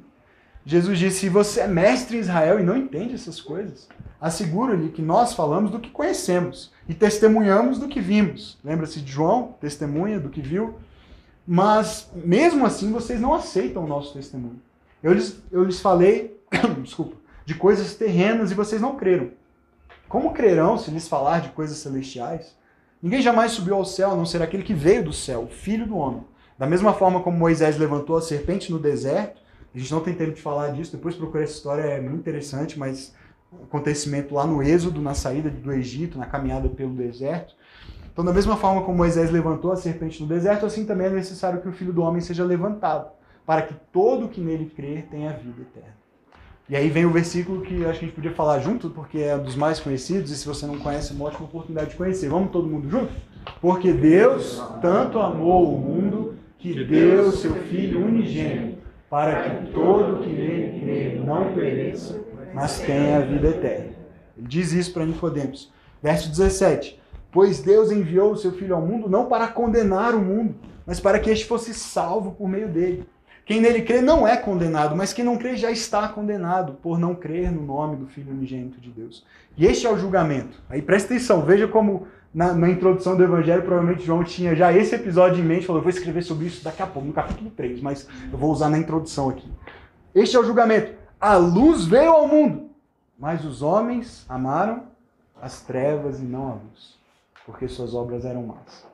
Jesus disse: Se você é mestre em Israel e não entende essas coisas, asseguro-lhe que nós falamos do que conhecemos e testemunhamos do que vimos. Lembra-se de João, testemunha do que viu? Mas mesmo assim vocês não aceitam o nosso testemunho. Eu lhes, eu lhes falei, <coughs> desculpa, de coisas terrenas e vocês não creram. Como crerão se lhes falar de coisas celestiais? Ninguém jamais subiu ao céu, a não ser aquele que veio do céu, o Filho do Homem. Da mesma forma como Moisés levantou a serpente no deserto, a gente não tem tempo de falar disso, depois procura essa história, é muito interessante, mas acontecimento lá no Êxodo, na saída do Egito, na caminhada pelo deserto. Então, da mesma forma como Moisés levantou a serpente no deserto, assim também é necessário que o Filho do Homem seja levantado, para que todo que nele crer tenha vida eterna. E aí vem o versículo que acho que a gente podia falar junto, porque é um dos mais conhecidos, e se você não conhece, é uma ótima oportunidade de conhecer. Vamos todo mundo junto? Porque Deus tanto amou o mundo que deu o seu Filho unigênito para que todo que nele crê não pereça, mas tenha a vida eterna. Ele diz isso para Nicodemos. Verso 17. Pois Deus enviou o seu Filho ao mundo não para condenar o mundo, mas para que este fosse salvo por meio dele. Quem nele crê não é condenado, mas quem não crê já está condenado por não crer no nome do Filho unigênito de Deus. E este é o julgamento. Aí presta atenção, veja como na, na, introdução do Evangelho, provavelmente João tinha já esse episódio em mente, falou, eu vou escrever sobre isso daqui a pouco, no capítulo 3, mas eu vou usar na introdução aqui. Este é o julgamento. A luz veio ao mundo, mas os homens amaram as trevas e não a luz, porque suas obras eram más.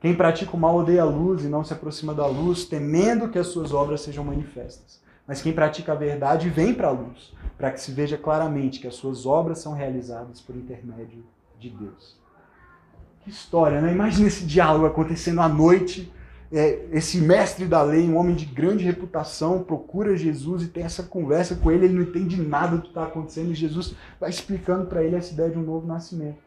Quem pratica o mal odeia a luz e não se aproxima da luz, temendo que as suas obras sejam manifestas. Mas quem pratica a verdade vem para a luz, para que se veja claramente que as suas obras são realizadas por intermédio de Deus. História, né? Imagina esse diálogo acontecendo à noite. É, esse mestre da lei, um homem de grande reputação, procura Jesus e tem essa conversa com ele. Ele não entende nada do que está acontecendo e Jesus vai explicando para ele essa ideia de um novo nascimento.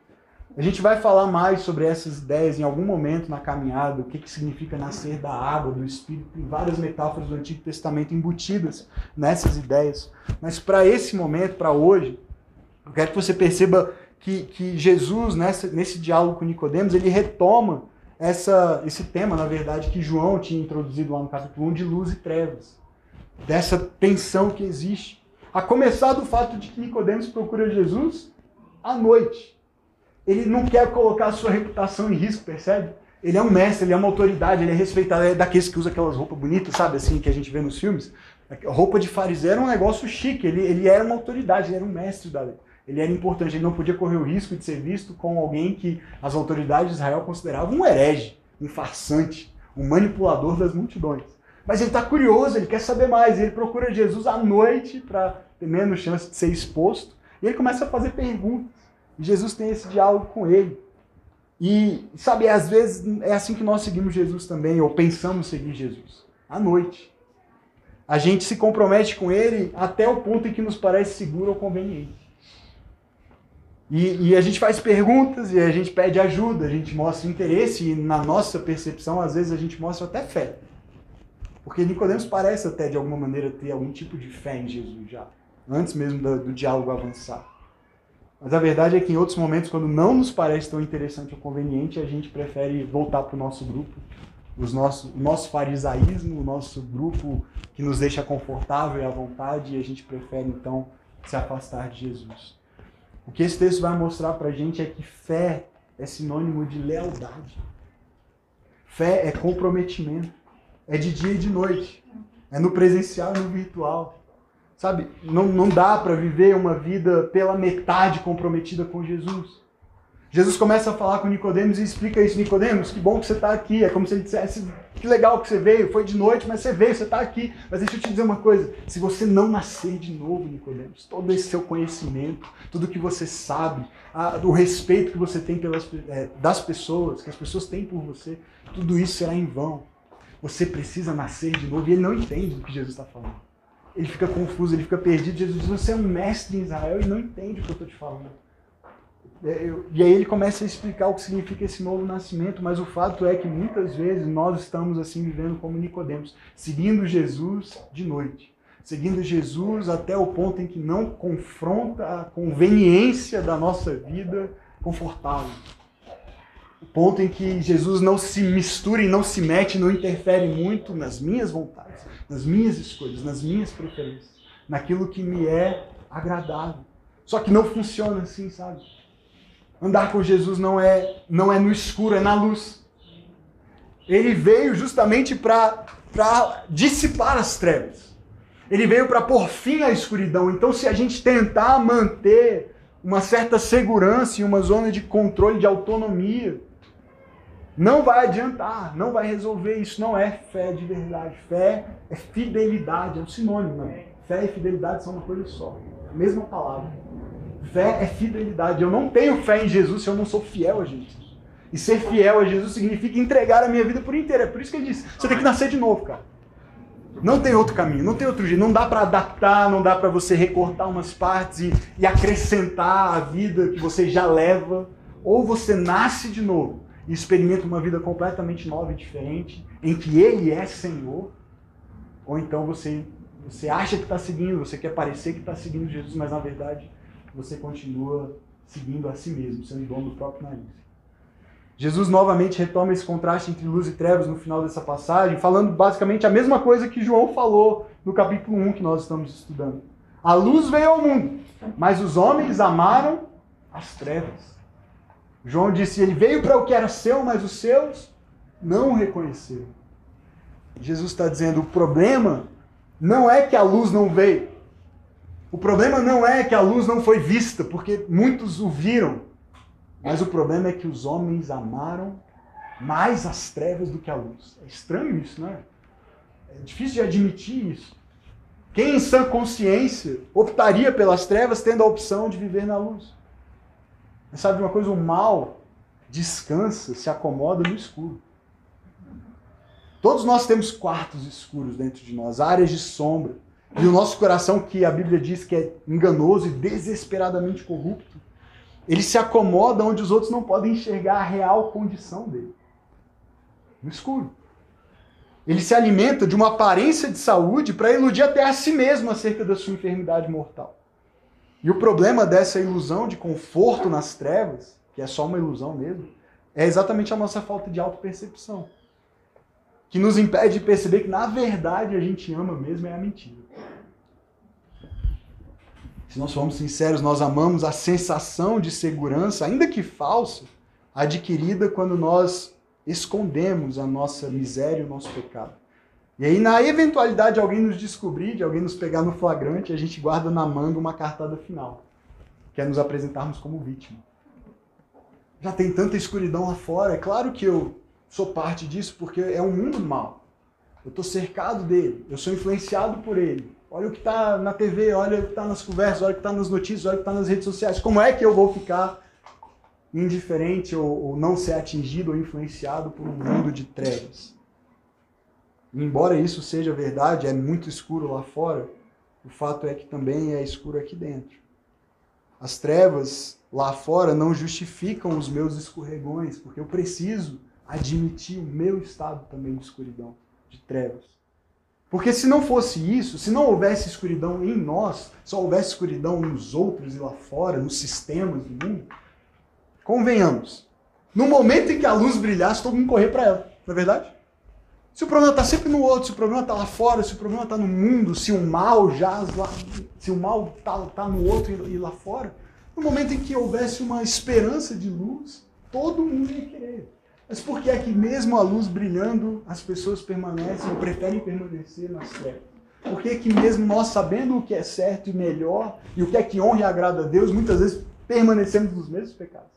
A gente vai falar mais sobre essas ideias em algum momento na caminhada, o que, que significa nascer da água, do Espírito, tem várias metáforas do Antigo Testamento embutidas nessas ideias. Mas para esse momento, para hoje, eu quero que você perceba que, que Jesus, nessa, nesse diálogo com Nicodemos, ele retoma essa, esse tema, na verdade, que João tinha introduzido lá no capítulo 1, de luz e trevas. Dessa tensão que existe. A começar do fato de que Nicodemos procura Jesus à noite ele não quer colocar a sua reputação em risco, percebe? Ele é um mestre, ele é uma autoridade, ele é respeitado, é daqueles que usa aquelas roupas bonitas, sabe, assim, que a gente vê nos filmes. A roupa de fariseu era um negócio chique, ele, ele era uma autoridade, ele era um mestre da lei. Ele era importante, ele não podia correr o risco de ser visto como alguém que as autoridades de Israel consideravam um herege, um farsante, um manipulador das multidões. Mas ele está curioso, ele quer saber mais, ele procura Jesus à noite para ter menos chance de ser exposto, e ele começa a fazer perguntas. Jesus tem esse diálogo com ele. E, sabe, às vezes é assim que nós seguimos Jesus também, ou pensamos seguir Jesus. À noite. A gente se compromete com ele até o ponto em que nos parece seguro ou conveniente. E, e, a gente faz perguntas e a gente pede ajuda, a gente mostra interesse e na nossa percepção, às vezes, a gente mostra até fé. Porque Nicodemos parece até, de alguma maneira, ter algum tipo de fé em Jesus já, antes mesmo do, do diálogo avançar. Mas a verdade é que em outros momentos, quando não nos parece tão interessante ou conveniente, a gente prefere voltar para o nosso grupo, os nosso, o nosso farisaísmo, o nosso grupo que nos deixa confortável e à vontade, e a gente prefere então se afastar de Jesus. O que esse texto vai mostrar para a gente é que fé é sinônimo de lealdade. Fé é comprometimento. É de dia e de noite. É no presencial e no virtual. Sabe, não, não dá para viver uma vida pela metade comprometida com Jesus. Jesus começa a falar com Nicodemos e explica isso. Nicodemos, que bom que você está aqui. É como se ele dissesse, que legal que você veio. Foi de noite, mas você veio, você está aqui. Mas deixa eu te dizer uma coisa. Se você não nascer de novo, Nicodemos, todo esse seu conhecimento, tudo que você sabe, a, o respeito que você tem pelas, é, das pessoas, que as pessoas têm por você, tudo isso será em vão. Você precisa nascer de novo. E ele não entende do que Jesus está falando ele fica confuso, ele fica perdido. Jesus diz: Você é um mestre em Israel e não entende o que eu estou te falando. É, e aí ele começa a explicar o que significa esse novo nascimento, mas o fato é que muitas vezes nós estamos assim vivendo como Nicodemos, seguindo Jesus de noite, seguindo Jesus até o ponto em que não confronta a conveniência da nossa vida confortável. O ponto em que Jesus não se mistura e não se mete, não interfere muito nas minhas vontades nas minhas escolhas, nas minhas preferências, naquilo que me é agradável. Só que não funciona assim, sabe? Andar com Jesus não é não é no escuro, é na luz. Ele veio justamente para dissipar as trevas. Ele veio para pôr fim à escuridão. Então, se a gente tentar manter uma certa segurança e uma zona de controle, de autonomia, não vai adiantar, não vai resolver. Isso não é fé de verdade. Fé é fidelidade, é um sinônimo. Né? Fé e fidelidade são uma coisa só. A mesma palavra. Fé é fidelidade. Eu não tenho fé em Jesus se eu não sou fiel a Jesus. E ser fiel a Jesus significa entregar a minha vida por inteira. É por isso que ele disse: você tem que nascer de novo, cara. Não tem outro caminho, não tem outro jeito. Não dá para adaptar, não dá para você recortar umas partes e, e acrescentar a vida que você já leva. Ou você nasce de novo e experimenta uma vida completamente nova e diferente, em que Ele é Senhor, ou então você, você acha que está seguindo, você quer parecer que está seguindo Jesus, mas na verdade você continua seguindo a si mesmo, sendo dono do próprio nariz. Jesus novamente retoma esse contraste entre luz e trevas no final dessa passagem, falando basicamente a mesma coisa que João falou no capítulo 1 que nós estamos estudando. A luz veio ao mundo, mas os homens amaram as trevas João disse: Ele veio para o que era seu, mas os seus não o reconheceram. Jesus está dizendo: o problema não é que a luz não veio. O problema não é que a luz não foi vista, porque muitos o viram. Mas o problema é que os homens amaram mais as trevas do que a luz. É estranho isso, não é? É difícil de admitir isso. Quem em sã consciência optaria pelas trevas tendo a opção de viver na luz? Mas sabe uma coisa? O mal descansa, se acomoda no escuro. Todos nós temos quartos escuros dentro de nós, áreas de sombra. E o nosso coração, que a Bíblia diz que é enganoso e desesperadamente corrupto, Ele se acomoda onde os outros não podem enxergar a real condição dele. No escuro. Ele se alimenta de uma aparência de saúde para iludir até a si mesmo acerca da sua enfermidade mortal. E o problema dessa ilusão de conforto nas trevas, que é só uma ilusão mesmo, é exatamente a nossa falta de autopercepção. Que nos impede de perceber que, na verdade, a gente ama mesmo é a mentira. Se nós formos sinceros, nós amamos a sensação de segurança, ainda que falsa, adquirida quando nós escondemos a nossa miséria e o nosso pecado. E aí, na eventualidade de alguém nos descobrir, de alguém nos pegar no flagrante, a gente guarda na manga uma cartada final, que é nos apresentarmos como vítima. Já tem tanta escuridão lá fora, é claro que eu sou parte disso porque é um mundo mal. Eu estou cercado dele, eu sou influenciado por ele. Olha o que está na TV, olha o que está nas conversas, olha o que está nas notícias, olha o que está nas redes sociais. Como é que eu vou ficar indiferente ou, ou não ser atingido ou influenciado por um mundo de trevas? Embora isso seja verdade, é muito escuro lá fora, o fato é que também é escuro aqui dentro. As trevas lá fora não justificam os meus escorregões, porque eu preciso admitir o meu estado também de escuridão, de trevas. Porque se não fosse isso, se não houvesse escuridão em nós, só houvesse escuridão nos outros e lá fora, nos sistemas do mundo, convenhamos, no momento em que a luz brilhasse, todo mundo correr para ela, não é verdade? Se o problema está sempre no outro, se o problema está lá fora, se o problema está no mundo, se o mal jaz lá, se o mal está tá no outro e, e lá fora, no momento em que houvesse uma esperança de luz, todo mundo ia querer. Mas por que é que mesmo a luz brilhando, as pessoas permanecem ou preferem permanecer nas trevas? Por que é que mesmo nós sabendo o que é certo e melhor, e o que é que honra e agrada a Deus, muitas vezes permanecemos nos mesmos pecados?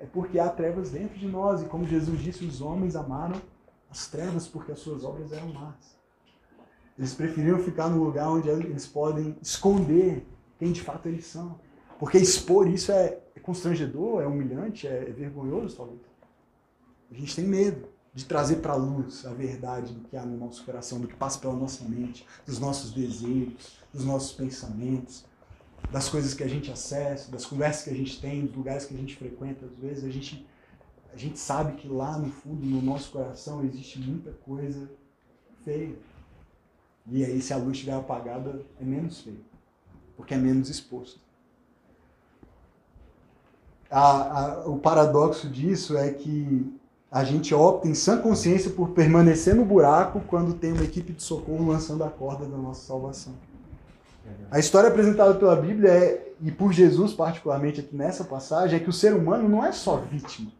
É porque há trevas dentro de nós, e como Jesus disse, os homens amaram as trevas porque as suas obras eram más. Eles preferiam ficar no lugar onde eles podem esconder quem de fato eles são. Porque expor isso é, é constrangedor, é humilhante, é, é vergonhoso, talvez. A gente tem medo de trazer para a luz a verdade do que há no nosso coração, do que passa pela nossa mente, dos nossos desejos, dos nossos pensamentos, das coisas que a gente acessa, das conversas que a gente tem, dos lugares que a gente frequenta. Às vezes a gente a gente sabe que lá no fundo, no nosso coração, existe muita coisa feia. E aí, se a luz estiver apagada, é menos feio, porque é menos exposto. A, a, o paradoxo disso é que a gente opta em sã consciência por permanecer no buraco quando tem uma equipe de socorro lançando a corda da nossa salvação. A história apresentada pela Bíblia é, e por Jesus particularmente aqui nessa passagem, é que o ser humano não é só vítima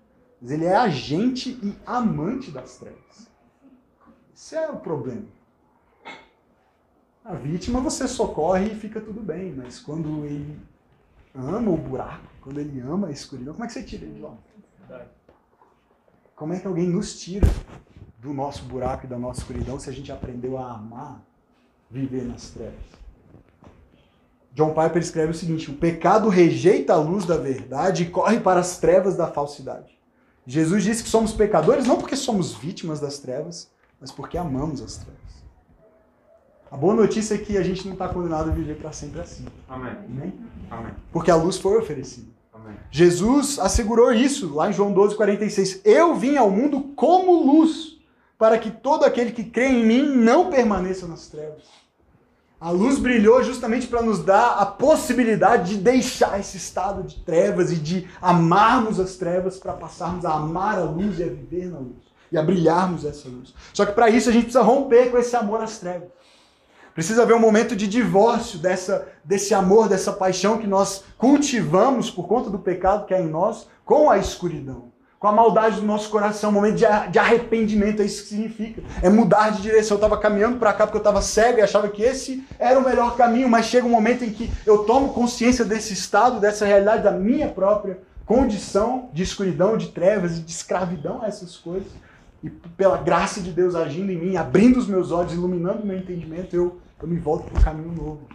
mas ele é agente e amante das trevas. Esse é o problema. A vítima você socorre e fica tudo bem, mas quando ele ama o buraco, quando ele ama a escuridão, como é que você tira ele de lá? Como é que alguém nos tira do nosso buraco e da nossa escuridão se a gente aprendeu a amar viver nas trevas? John Piper escreve o seguinte: o pecado rejeita a luz da verdade e corre para as trevas da falsidade. Jesus disse que somos pecadores não porque somos vítimas das trevas, mas porque amamos as trevas. A boa notícia é que a gente não está condenado a viver para sempre assim. Amém. Amém. Amém. Porque a luz foi oferecida. Jesus assegurou isso lá em João 12, 46. Eu vim ao mundo como luz, para que todo aquele que crê em mim não permaneça nas trevas. A luz brilhou justamente para nos dar a possibilidade de deixar esse estado de trevas e de amarmos as trevas para passarmos a amar a luz e a viver na luz e a brilharmos essa luz. Só que para isso a gente precisa romper com esse amor às trevas. Precisa haver um momento de divórcio dessa, desse amor, dessa paixão que nós cultivamos por conta do pecado que é em nós com a escuridão com a maldade do nosso coração, um momento de arrependimento, é isso que significa. É mudar de direção. Eu estava caminhando para cá porque eu estava cego e achava que esse era o melhor caminho, mas chega um momento em que eu tomo consciência desse estado, dessa realidade, da minha própria condição de escuridão, de trevas e de escravidão a essas coisas. E pela graça de Deus agindo em mim, abrindo os meus olhos, iluminando o meu entendimento, eu, eu me volto para um caminho novo.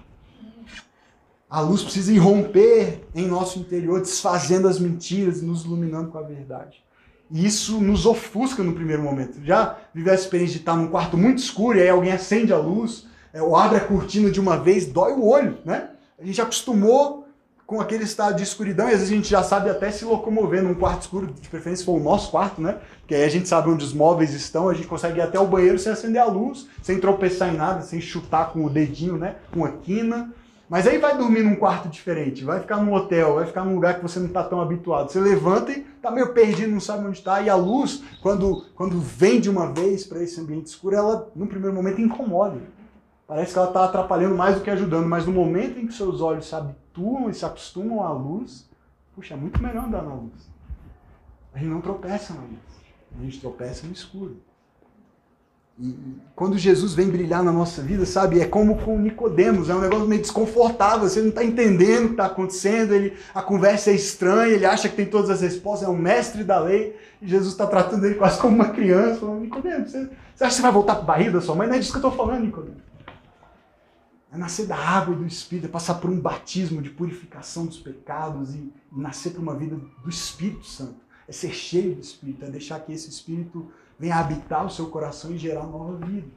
A luz precisa irromper em nosso interior, desfazendo as mentiras e nos iluminando com a verdade. E isso nos ofusca no primeiro momento. Já viveu a experiência de estar num quarto muito escuro e aí alguém acende a luz, é, ou abre a cortina de uma vez, dói o olho, né? A gente acostumou com aquele estado de escuridão, e às vezes a gente já sabe até se locomover num quarto escuro, de preferência for o nosso quarto, né? Porque aí a gente sabe onde os móveis estão, a gente consegue ir até o banheiro sem acender a luz, sem tropeçar em nada, sem chutar com o dedinho, né? Com a quina. Mas aí vai dormir num quarto diferente, vai ficar num hotel, vai ficar num lugar que você não está tão habituado. Você levanta e está meio perdido, não sabe onde está. E a luz, quando, quando vem de uma vez para esse ambiente escuro, ela, no primeiro momento, incomoda. Parece que ela está atrapalhando mais do que ajudando. Mas no momento em que seus olhos se habituam e se acostumam à luz, puxa, é muito melhor andar na luz. A gente não tropeça na luz, a gente tropeça no escuro. E quando Jesus vem brilhar na nossa vida, sabe, é como com Nicodemos, é um negócio meio desconfortável, você não está entendendo o que está acontecendo, ele, a conversa é estranha, ele acha que tem todas as respostas, é um mestre da lei, e Jesus está tratando ele quase como uma criança, falando, Nicodemos, você, você acha que você vai voltar para o barriga da sua mãe? Não é disso que eu estou falando, Nicodemos. É nascer da água e do Espírito, é passar por um batismo de purificação dos pecados e nascer para uma vida do Espírito Santo. É ser cheio do Espírito, é deixar que esse Espírito venha habitar o seu coração e gerar nova vida.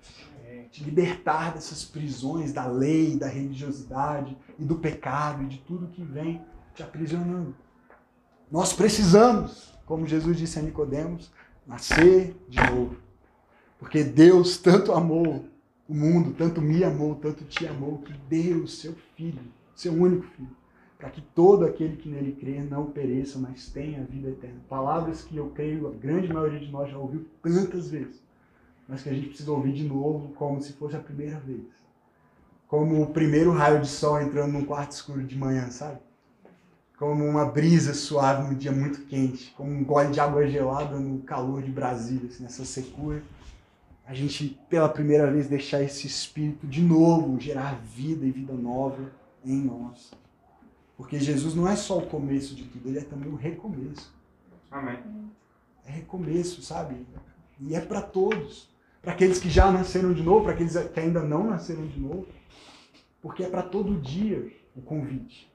Te libertar dessas prisões da lei, da religiosidade e do pecado e de tudo que vem te aprisionando. Nós precisamos, como Jesus disse a Nicodemos, nascer de novo. Porque Deus tanto amou o mundo, tanto me amou, tanto te amou, que deu seu filho, seu único filho, para que todo aquele que nele crer não pereça, mas tenha vida eterna. Palavras que eu creio a grande maioria de nós já ouviu tantas vezes, mas que a gente precisa ouvir de novo como se fosse a primeira vez. Como o primeiro raio de sol entrando num quarto escuro de manhã, sabe? Como uma brisa suave num dia muito quente, como um gole de água gelada no calor de Brasília, assim, nessa secura. A gente, pela primeira vez, deixar esse espírito de novo gerar vida e vida nova em nós. Porque Jesus não é só o começo de tudo, ele é também o recomeço. Amém. É recomeço, sabe? E é para todos. Para aqueles que já nasceram de novo, para aqueles que ainda não nasceram de novo. Porque é para todo dia o convite.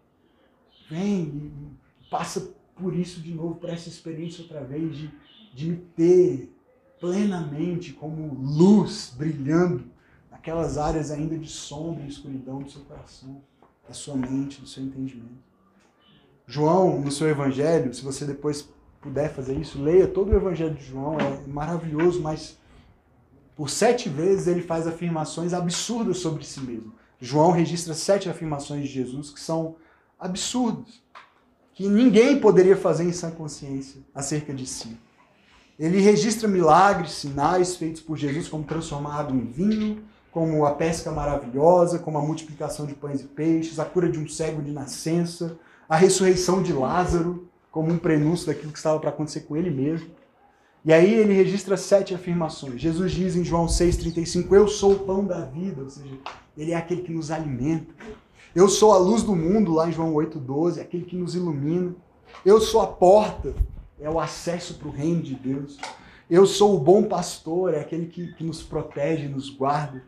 Vem e passa por isso de novo, por essa experiência outra vez de, de me ter plenamente como luz brilhando naquelas áreas ainda de sombra e escuridão do seu coração da sua mente, do seu entendimento. João, no seu evangelho, se você depois puder fazer isso, leia todo o evangelho de João, é maravilhoso, mas por sete vezes ele faz afirmações absurdas sobre si mesmo. João registra sete afirmações de Jesus que são absurdas, que ninguém poderia fazer em sã consciência acerca de si. Ele registra milagres, sinais feitos por Jesus, como transformar água em vinho, como a pesca maravilhosa, como a multiplicação de pães e peixes, a cura de um cego de nascença, a ressurreição de Lázaro, como um prenúncio daquilo que estava para acontecer com ele mesmo. E aí ele registra sete afirmações. Jesus diz em João 6,35: Eu sou o pão da vida, ou seja, ele é aquele que nos alimenta. Eu sou a luz do mundo, lá em João 8,12, aquele que nos ilumina. Eu sou a porta, é o acesso para o reino de Deus. Eu sou o bom pastor, é aquele que, que nos protege, nos guarda.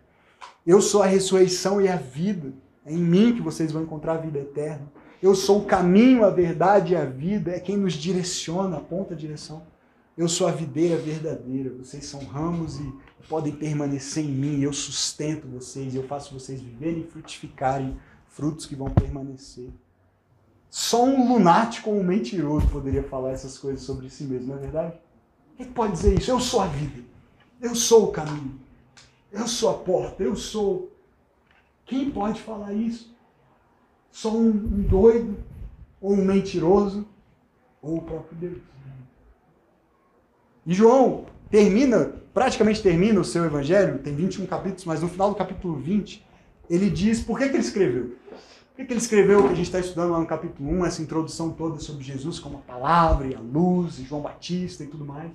Eu sou a ressurreição e a vida. É em mim que vocês vão encontrar a vida eterna. Eu sou o caminho, a verdade e a vida. É quem nos direciona, aponta a direção. Eu sou a videira verdadeira. Vocês são ramos e podem permanecer em mim. Eu sustento vocês. Eu faço vocês viverem e frutificarem frutos que vão permanecer. Só um lunático ou um mentiroso poderia falar essas coisas sobre si mesmo, não é verdade? Quem pode dizer isso? Eu sou a vida. Eu sou o caminho. Eu sou a porta, eu sou. Quem pode falar isso? Só um, um doido, ou um mentiroso, ou o próprio Deus. E João termina, praticamente termina o seu evangelho, tem 21 capítulos, mas no final do capítulo 20, ele diz por que, que ele escreveu. Por que ele escreveu que a gente está estudando lá no capítulo 1, essa introdução toda sobre Jesus como a palavra e a luz, e João Batista e tudo mais?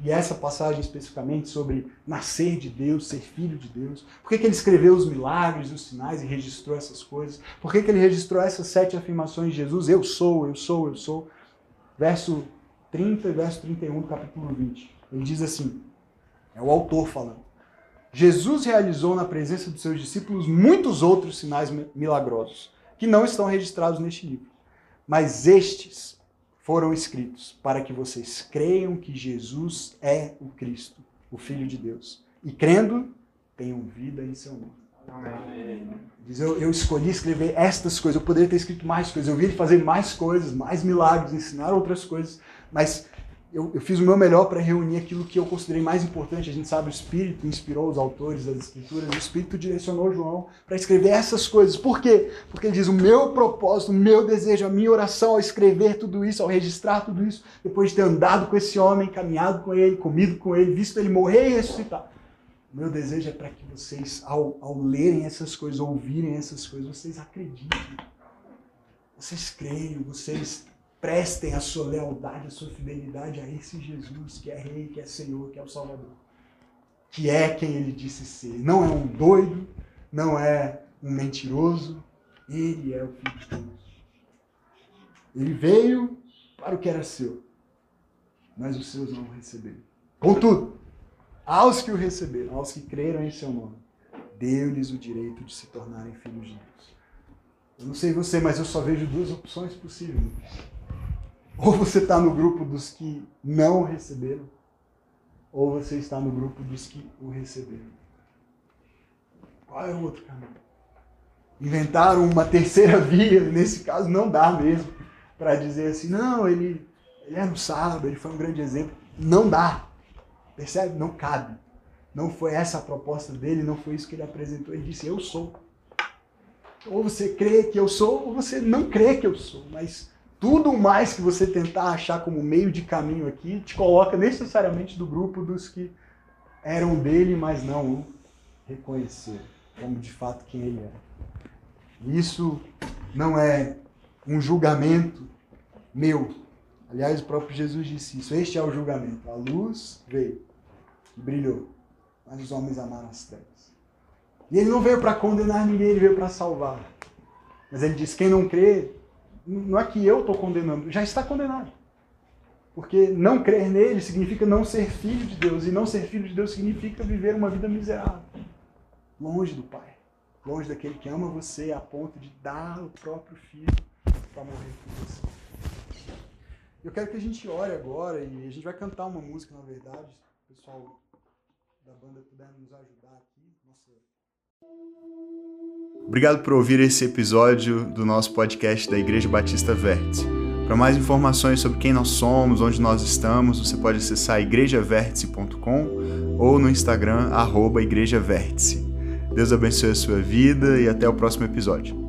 E essa passagem especificamente sobre nascer de Deus, ser filho de Deus. Por que, que ele escreveu os milagres, os sinais e registrou essas coisas? Por que, que ele registrou essas sete afirmações de Jesus? Eu sou, eu sou, eu sou. Verso 30 e verso 31 do capítulo 20. Ele diz assim: é o autor falando. Jesus realizou na presença dos seus discípulos muitos outros sinais milagrosos que não estão registrados neste livro. Mas estes foram escritos para que vocês creiam que Jesus é o Cristo, o Filho de Deus. E crendo, tenham vida em seu nome. Diz, eu, eu escolhi escrever estas coisas, eu poderia ter escrito mais coisas, eu vi ele fazer mais coisas, mais milagres, ensinar outras coisas, mas eu, eu fiz o meu melhor para reunir aquilo que eu considerei mais importante. A gente sabe, o Espírito inspirou os autores das Escrituras, o Espírito direcionou João para escrever essas coisas. Por quê? Porque ele diz: o meu propósito, o meu desejo, a minha oração ao escrever tudo isso, ao registrar tudo isso, depois de ter andado com esse homem, caminhado com ele, comido com ele, visto ele morrer e ressuscitar. O meu desejo é para que vocês, ao, ao lerem essas coisas, ouvirem essas coisas, vocês acreditem. Vocês creiam, vocês prestem a sua lealdade, a sua fidelidade a esse Jesus que é Rei, que é Senhor, que é o Salvador. Que é quem ele disse ser. Não é um doido, não é um mentiroso, ele é o Filho de Deus. Ele veio para o que era seu, mas os seus não o receberam. Contudo, aos que o receberam, aos que creram em seu nome, deu-lhes o direito de se tornarem filhos de Deus. Eu não sei você, mas eu só vejo duas opções possíveis. Ou você está no grupo dos que não receberam, ou você está no grupo dos que o receberam. Qual é o outro caminho? Inventaram uma terceira <laughs> via, nesse caso não dá mesmo, para dizer assim, não, ele, ele era um sábio, ele foi um grande exemplo. Não dá. Percebe? Não cabe. Não foi essa a proposta dele, não foi isso que ele apresentou. Ele disse, eu sou. Ou você crê que eu sou, ou você não crê que eu sou. Mas tudo mais que você tentar achar como meio de caminho aqui te coloca necessariamente do grupo dos que eram dele, mas não o reconheceram como de fato quem ele era. Isso não é um julgamento meu. Aliás, o próprio Jesus disse isso. Este é o julgamento. A luz veio e brilhou, mas os homens amaram as trevas. E ele não veio para condenar ninguém, ele veio para salvar. Mas ele diz: quem não crê não é que eu estou condenando, já está condenado. Porque não crer nele significa não ser filho de Deus. E não ser filho de Deus significa viver uma vida miserável. Longe do Pai. Longe daquele que ama você a ponto de dar o próprio filho para morrer por você. Eu quero que a gente ore agora e a gente vai cantar uma música, na verdade. O pessoal da banda puder nos ajudar aqui. Obrigado por ouvir esse episódio do nosso podcast da Igreja Batista Vértice. Para mais informações sobre quem nós somos, onde nós estamos, você pode acessar igrejavertice.com ou no Instagram, arroba Igreja Vértice. Deus abençoe a sua vida e até o próximo episódio.